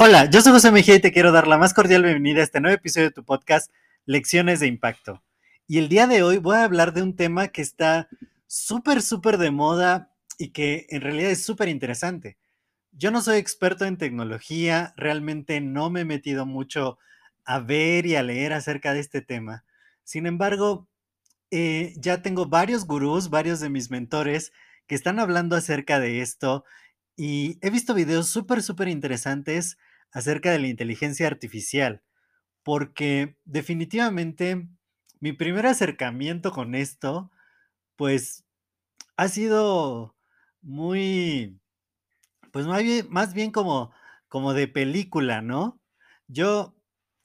Hola, yo soy José Mejía y te quiero dar la más cordial bienvenida a este nuevo episodio de tu podcast Lecciones de Impacto. Y el día de hoy voy a hablar de un tema que está súper, súper de moda y que en realidad es súper interesante. Yo no soy experto en tecnología, realmente no me he metido mucho a ver y a leer acerca de este tema. Sin embargo, eh, ya tengo varios gurús, varios de mis mentores que están hablando acerca de esto y he visto videos súper, súper interesantes acerca de la inteligencia artificial, porque definitivamente mi primer acercamiento con esto, pues ha sido muy, pues más bien, más bien como, como de película, ¿no? Yo,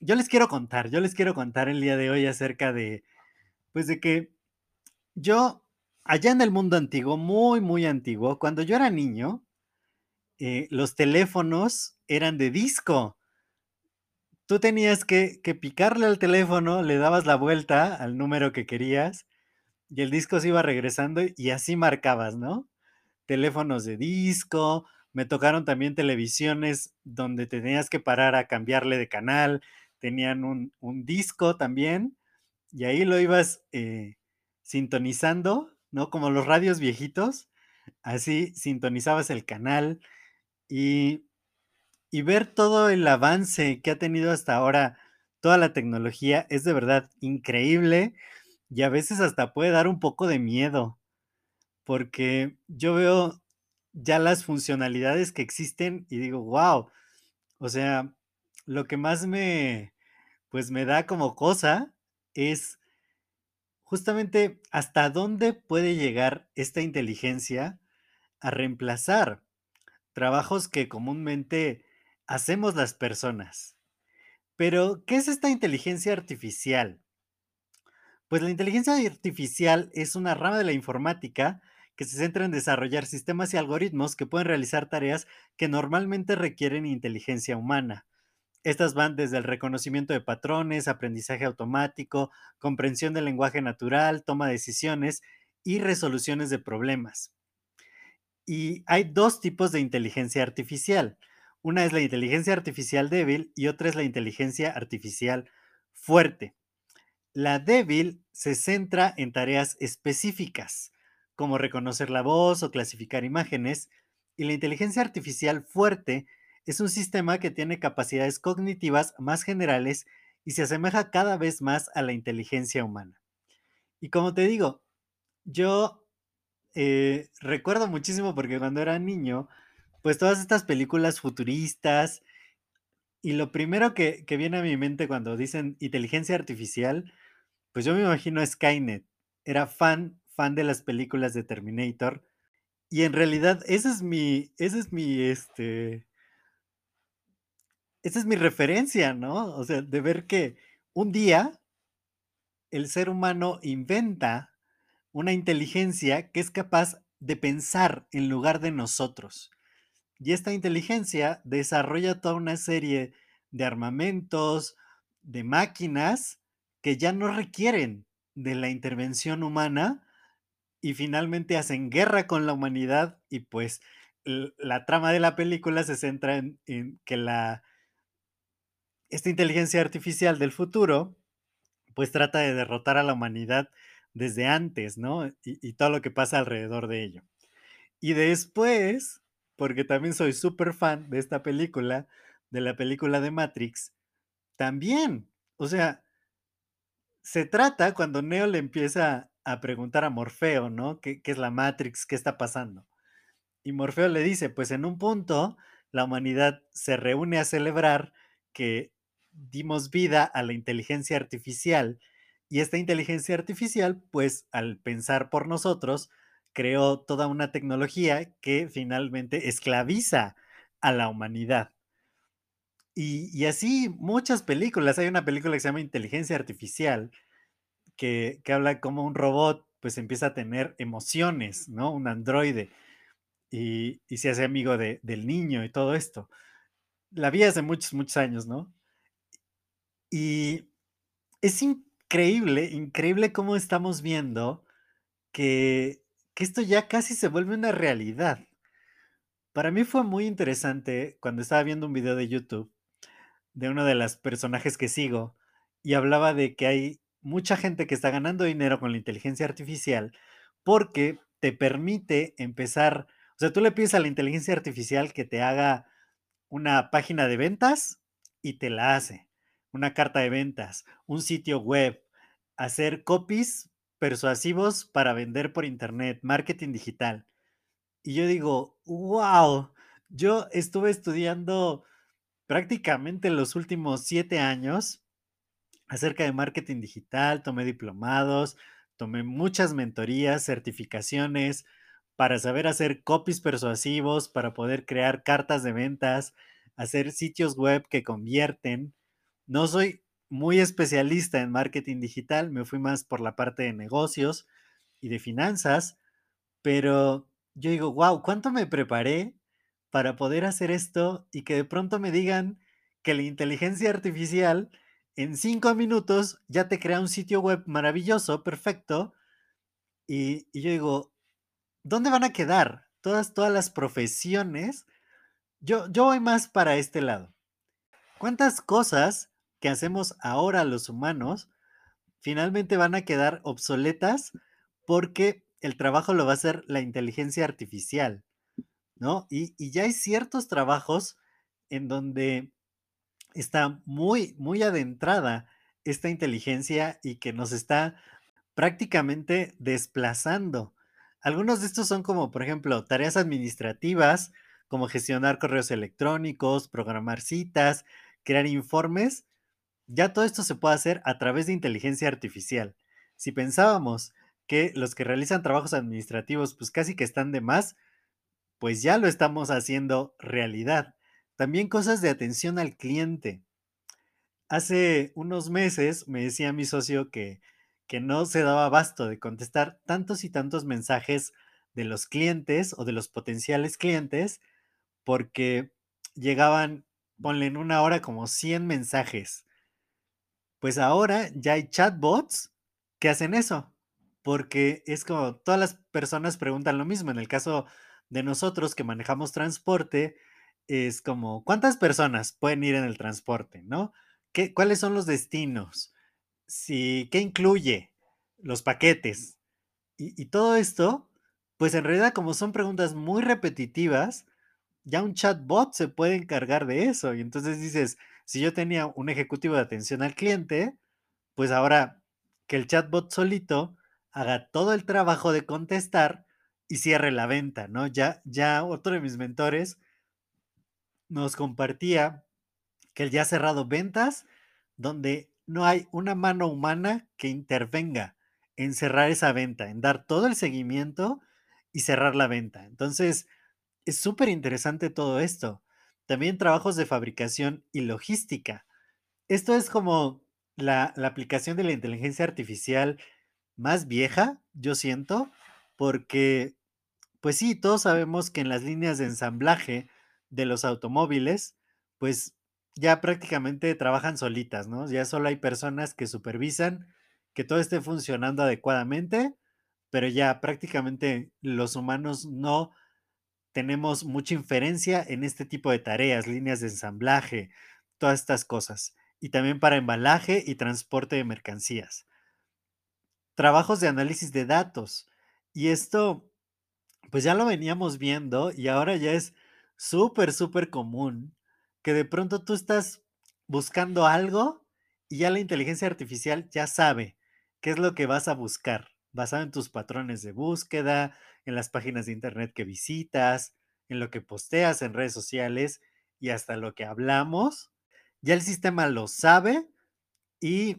yo les quiero contar, yo les quiero contar el día de hoy acerca de, pues de que yo allá en el mundo antiguo, muy, muy antiguo, cuando yo era niño, eh, los teléfonos eran de disco. Tú tenías que, picarle al teléfono, le dabas la vuelta al número que querías y el disco se iba regresando y así marcabas, ¿no? Teléfonos de disco, me tocaron también televisiones donde tenías que parar a cambiarle de canal, tenían un, un disco también y ahí lo ibas eh, sintonizando ¿no? Como los radios viejitos, así sintonizabas el canal y, y ver todo el avance que ha tenido hasta ahora toda la tecnología es de verdad increíble y a veces hasta puede dar un poco de miedo, porque yo veo ya las funcionalidades que existen y digo, wow, o sea, lo que más me, pues me da como cosa es justamente hasta dónde puede llegar esta inteligencia a reemplazar trabajos que comúnmente hacemos las personas. Pero, ¿qué es esta inteligencia artificial? Pues la inteligencia artificial es una rama de la informática que se centra en desarrollar sistemas y algoritmos que pueden realizar tareas que normalmente requieren inteligencia humana. Estas van desde el reconocimiento de patrones, aprendizaje automático, comprensión del lenguaje natural, toma de decisiones y resoluciones de problemas. Y hay dos tipos de inteligencia artificial. Una es la inteligencia artificial débil y otra es la inteligencia artificial fuerte. La débil se centra en tareas específicas, como reconocer la voz o clasificar imágenes, y la inteligencia artificial fuerte es un sistema que tiene capacidades cognitivas más generales y se asemeja cada vez más a la inteligencia humana. Y como te digo, yo eh, recuerdo muchísimo porque cuando era niño, pues todas estas películas futuristas, y lo primero que, que viene a mi mente cuando dicen inteligencia artificial, pues yo me imagino Skynet. Era fan, fan de las películas de Terminator. Y en realidad, ese es mi, ese es mi, este, esa es mi referencia, ¿no? O sea, de ver que un día el ser humano inventa una inteligencia que es capaz de pensar en lugar de nosotros. Y esta inteligencia desarrolla toda una serie de armamentos, de máquinas que ya no requieren de la intervención humana y finalmente hacen guerra con la humanidad y pues la trama de la película se centra en, que la esta inteligencia artificial del futuro, pues trata de derrotar a la humanidad desde antes, ¿no? Y, todo lo que pasa alrededor de ello. Y después, porque también soy súper fan de esta película, de la película de Matrix, también, o sea, se trata cuando Neo le empieza a preguntar a Morfeo, ¿no? ¿Qué, ¿Qué, es la Matrix? ¿Qué está pasando? Y Morfeo le dice, pues en un punto la humanidad se reúne a celebrar que dimos vida a la inteligencia artificial y esta inteligencia artificial, pues al pensar por nosotros, creó toda una tecnología que finalmente esclaviza a la humanidad. Y, y así muchas películas. Hay una película que se llama Inteligencia Artificial, que, que habla como un robot pues empieza a tener emociones, ¿no? Un androide. Y, y se hace amigo de- del niño y todo esto. La vi hace muchos, muchos años, ¿no? Y es increíble, increíble cómo estamos viendo que, que esto ya casi se vuelve una realidad. Para mí fue muy interesante cuando estaba viendo un video de YouTube de uno de los personajes que sigo y hablaba de que hay mucha gente que está ganando dinero con la inteligencia artificial porque te permite empezar, o sea, tú le pides a la inteligencia artificial que te haga una página de ventas y te la hace, una carta de ventas, un sitio web, hacer copies persuasivos para vender por internet, marketing digital. Y yo digo, wow, yo estuve estudiando prácticamente los últimos siete años acerca de marketing digital, tomé diplomados, tomé muchas mentorías, certificaciones para saber hacer copies persuasivos, para poder crear cartas de ventas, hacer sitios web que convierten. No soy muy especialista en marketing digital, me fui más por la parte de negocios y de finanzas, pero yo digo, wow, ¿cuánto me preparé para poder hacer esto y que de pronto me digan que la inteligencia artificial en cinco minutos ya te crea un sitio web maravilloso, perfecto? Y, yo digo, ¿dónde van a quedar todas, todas las profesiones? Yo, yo voy más para este lado. ¿Cuántas cosas que hacemos ahora los humanos finalmente van a quedar obsoletas porque el trabajo lo va a hacer la inteligencia artificial, ¿no? Y, ya hay ciertos trabajos en donde está muy, muy adentrada esta inteligencia y que nos está prácticamente desplazando. Algunos de estos son como, por ejemplo, tareas administrativas, como gestionar correos electrónicos, programar citas, crear informes. Ya todo esto se puede hacer a través de inteligencia artificial. Si pensábamos que los que realizan trabajos administrativos pues casi que están de más, pues ya lo estamos haciendo realidad. También cosas de atención al cliente. Hace unos meses me decía mi socio que, que no se daba abasto de contestar tantos y tantos mensajes de los clientes o de los potenciales clientes porque llegaban, ponle en una hora como 100 mensajes. Pues ahora ya hay chatbots que hacen eso, porque es como todas las personas preguntan lo mismo. En el caso de nosotros que manejamos transporte, es como, ¿cuántas personas pueden ir en el transporte, no? ¿Qué, ¿Cuáles son los destinos? Si, ¿Qué incluye? Los paquetes. Y, y todo esto, pues en realidad como son preguntas muy repetitivas, ya un chatbot se puede encargar de eso. Y entonces dices, si yo tenía un ejecutivo de atención al cliente, pues ahora que el chatbot solito haga todo el trabajo de contestar y cierre la venta, ¿no? Ya, ya otro de mis mentores nos compartía que él ya ha cerrado ventas donde no hay una mano humana que intervenga en cerrar esa venta, en dar todo el seguimiento y cerrar la venta. Entonces, es súper interesante todo esto. También trabajos de fabricación y logística. Esto es como la, aplicación de la inteligencia artificial más vieja, yo siento, porque, pues sí, todos sabemos que en las líneas de ensamblaje de los automóviles, pues ya prácticamente trabajan solitas, ¿no? Ya solo hay personas que supervisan que todo esté funcionando adecuadamente, pero ya prácticamente los humanos no tenemos mucha inferencia en este tipo de tareas, líneas de ensamblaje, todas estas cosas. Y también para embalaje y transporte de mercancías. Trabajos de análisis de datos. Y esto, pues ya lo veníamos viendo y ahora ya es súper, súper común que de pronto tú estás buscando algo y ya la inteligencia artificial ya sabe qué es lo que vas a buscar, basado en tus patrones de búsqueda, en las páginas de internet que visitas, en lo que posteas en redes sociales y hasta lo que hablamos. Ya el sistema lo sabe y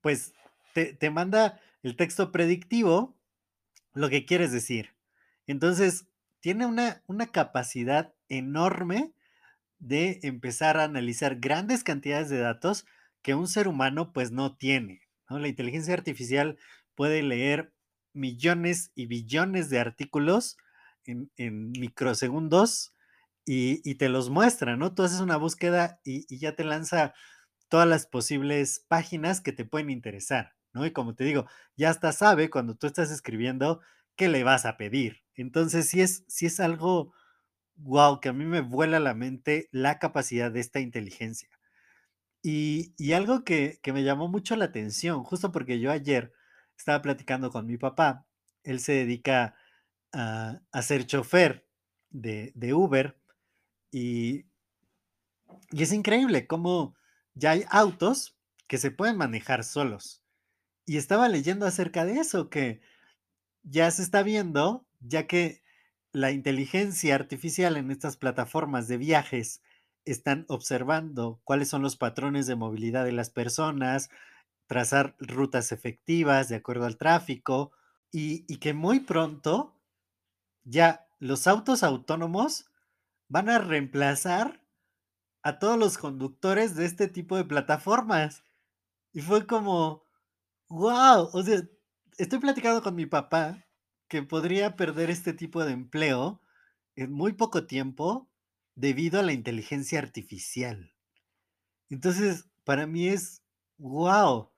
pues te, te manda el texto predictivo, lo que quieres decir. Entonces, tiene una, una capacidad enorme de empezar a analizar grandes cantidades de datos que un ser humano pues no tiene. La inteligencia artificial puede leer millones y billones de artículos en, microsegundos y, te los muestra, ¿no? Tú haces una búsqueda y, ya te lanza todas las posibles páginas que te pueden interesar, ¿no? Y como te digo, ya hasta sabe cuando tú estás escribiendo qué le vas a pedir. Entonces, si es, si es algo, wow, que a mí me vuela la mente la capacidad de esta inteligencia. Y, algo que me llamó mucho la atención, justo porque yo ayer estaba platicando con mi papá, él se dedica a, a ser chofer de, de Uber y, y es increíble cómo ya hay autos que se pueden manejar solos. Y estaba leyendo acerca de eso, que ya se está viendo, ya que la inteligencia artificial en estas plataformas de viajes están observando cuáles son los patrones de movilidad de las personas, trazar rutas efectivas de acuerdo al tráfico y, que muy pronto ya los autos autónomos van a reemplazar a todos los conductores de este tipo de plataformas. Y fue como, wow, o sea, estoy platicando con mi papá que podría perder este tipo de empleo en muy poco tiempo debido a la inteligencia artificial. Entonces, para mí es wow.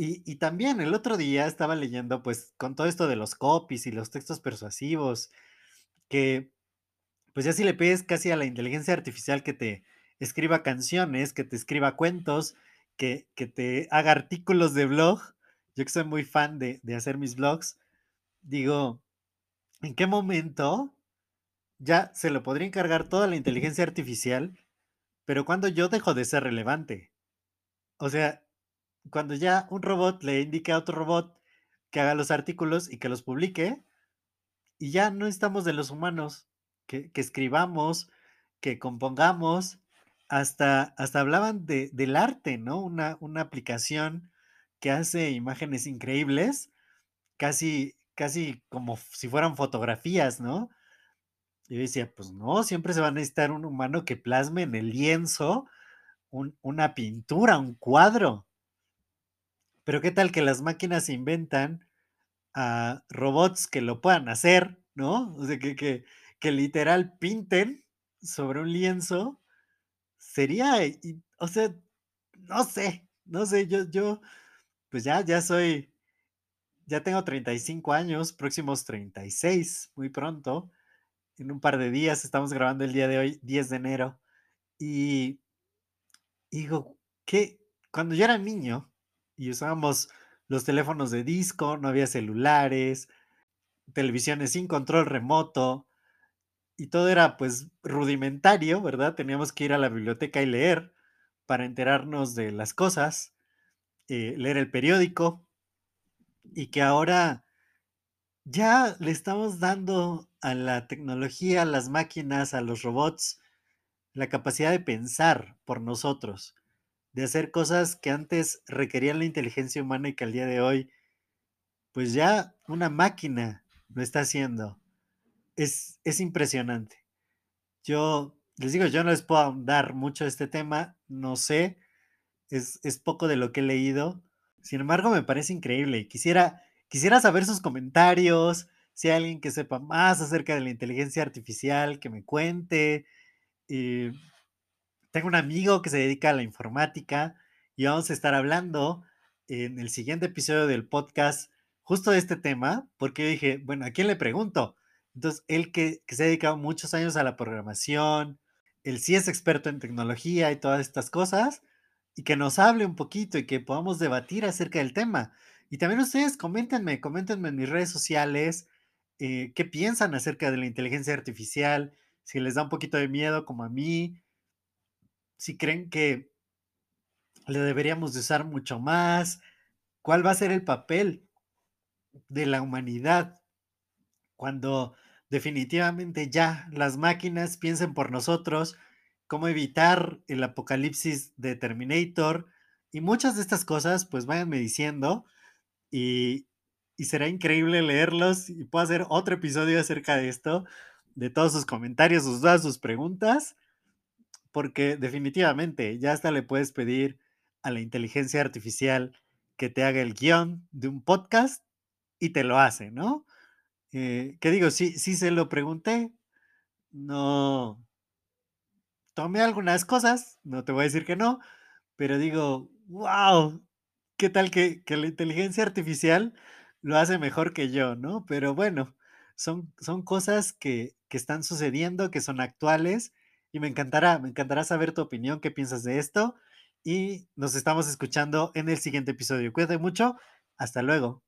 Y, y, también el otro día estaba leyendo, pues, con todo esto de los copies y los textos persuasivos, que, pues ya si le pides casi a la inteligencia artificial que te escriba canciones, que te escriba cuentos, que, que te haga artículos de blog, yo que soy muy fan de, de hacer mis blogs, digo, ¿en qué momento ya se lo podría encargar toda la inteligencia artificial, pero cuando yo dejo de ser relevante? O sea, cuando ya un robot le indique a otro robot que haga los artículos y que los publique, y ya no estamos de los humanos, que, que escribamos, que compongamos, hasta, hasta hablaban de, del arte, ¿no? Una, una aplicación que hace imágenes increíbles, casi casi como si fueran fotografías, ¿no? Yo decía, pues no, siempre se va a necesitar un humano que plasme en el lienzo una pintura, un cuadro. Pero qué tal que las máquinas inventan robots que lo puedan hacer, ¿no? O sea, que, que, que literal pinten sobre un lienzo. Sería, o sea, no sé, no sé, yo, yo, pues ya, ya soy ya tengo 35 años, próximos 36, muy pronto. En un par de días, estamos grabando el día de hoy, 10 de enero. Y digo, que cuando yo era niño y usábamos los teléfonos de disco, no había celulares, televisiones sin control remoto, y todo era pues rudimentario, ¿verdad? Teníamos que ir a la biblioteca y leer para enterarnos de las cosas, eh, leer el periódico, y que ahora ya le estamos dando a la tecnología, a las máquinas, a los robots, la capacidad de pensar por nosotros, de hacer cosas que antes requerían la inteligencia humana y que al día de hoy, pues ya una máquina lo está haciendo. Es, es impresionante. Yo les digo, yo no les puedo dar mucho este tema, no sé, es, es poco de lo que he leído, sin embargo, me parece increíble quisiera, quisiera saber sus comentarios, si hay alguien que sepa más acerca de la inteligencia artificial, que me cuente. Tengo un amigo que se dedica a la informática y vamos a estar hablando en el siguiente episodio del podcast justo de este tema, porque yo dije, bueno, ¿a quién le pregunto? Entonces, él que, que se ha dedicado muchos años a la programación, él sí es experto en tecnología y todas estas cosas, y que nos hable un poquito y que podamos debatir acerca del tema. Y también ustedes coméntenme, coméntenme en mis redes sociales eh, qué piensan acerca de la inteligencia artificial, si les da un poquito de miedo como a mí, si creen que le deberíamos de usar mucho más, cuál va a ser el papel de la humanidad cuando definitivamente ya las máquinas piensen por nosotros cómo evitar el apocalipsis de Terminator y muchas de estas cosas, pues váyanme diciendo y, y será increíble leerlos y puedo hacer otro episodio acerca de esto, de todos sus comentarios, sus dudas, sus preguntas, porque definitivamente ya hasta le puedes pedir a la inteligencia artificial que te haga el guion de un podcast y te lo hace, ¿no? Eh, que digo, sí, sí se lo pregunté, no tomé algunas cosas, no te voy a decir que no, pero digo, wow, ¿qué tal que, que la inteligencia artificial lo hace mejor que yo, ¿no? Pero bueno, son, son cosas que, que están sucediendo, que son actuales y me encantará, me encantará saber tu opinión, qué piensas de esto y nos estamos escuchando en el siguiente episodio. Cuídate mucho, hasta luego.